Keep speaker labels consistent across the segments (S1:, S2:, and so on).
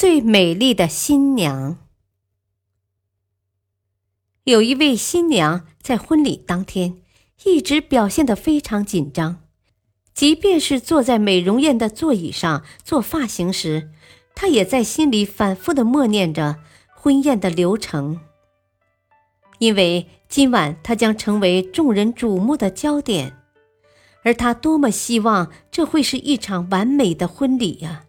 S1: 最美丽的新娘。有一位新娘在婚礼当天一直表现得非常紧张，即便是坐在美容院的座椅上做发型时，她也在心里反复的默念着婚宴的流程。因为今晚她将成为众人瞩目的焦点，而她多么希望这会是一场完美的婚礼呀！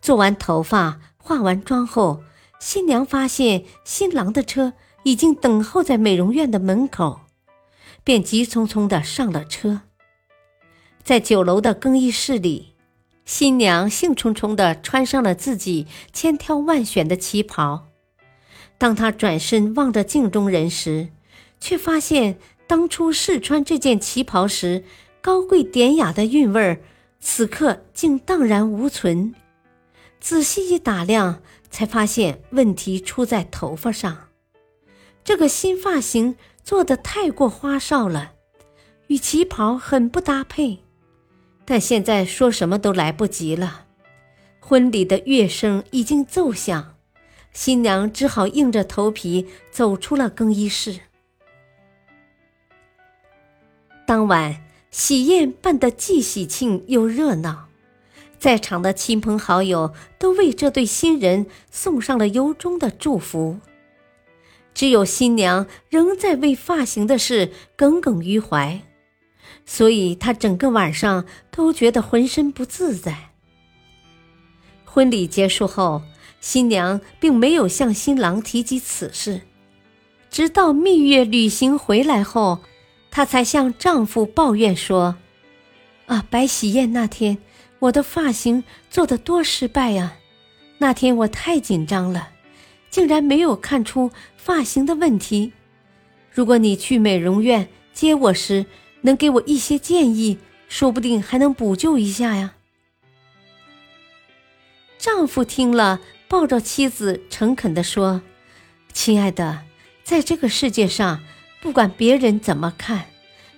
S1: 做完头发、化完妆后，新娘发现新郎的车已经等候在美容院的门口，便急匆匆地上了车。在酒楼的更衣室里，新娘兴冲冲地穿上了自己千挑万选的旗袍。当她转身望着镜中人时，却发现当初试穿这件旗袍时高贵典雅的韵味儿，此刻竟荡然无存。仔细一打量，才发现问题出在头发上。这个新发型做的太过花哨了，与旗袍很不搭配。但现在说什么都来不及了，婚礼的乐声已经奏响，新娘只好硬着头皮走出了更衣室。当晚喜宴办得既喜庆又热闹。在场的亲朋好友都为这对新人送上了由衷的祝福，只有新娘仍在为发型的事耿耿于怀，所以她整个晚上都觉得浑身不自在。婚礼结束后，新娘并没有向新郎提及此事，直到蜜月旅行回来后，她才向丈夫抱怨说：“啊，摆喜宴那天。”我的发型做的多失败呀！那天我太紧张了，竟然没有看出发型的问题。如果你去美容院接我时能给我一些建议，说不定还能补救一下呀。丈夫听了，抱着妻子诚恳地说：“亲爱的，在这个世界上，不管别人怎么看，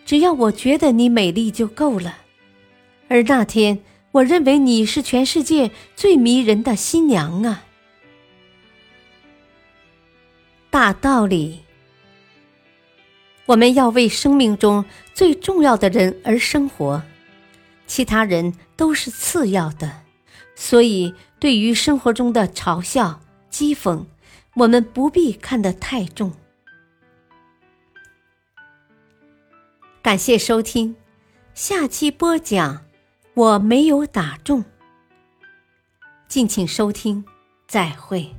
S1: 只要我觉得你美丽就够了。”而那天。我认为你是全世界最迷人的新娘啊！大道理，我们要为生命中最重要的人而生活，其他人都是次要的。所以，对于生活中的嘲笑、讥讽，我们不必看得太重。感谢收听，下期播讲。我没有打中，敬请收听，再会。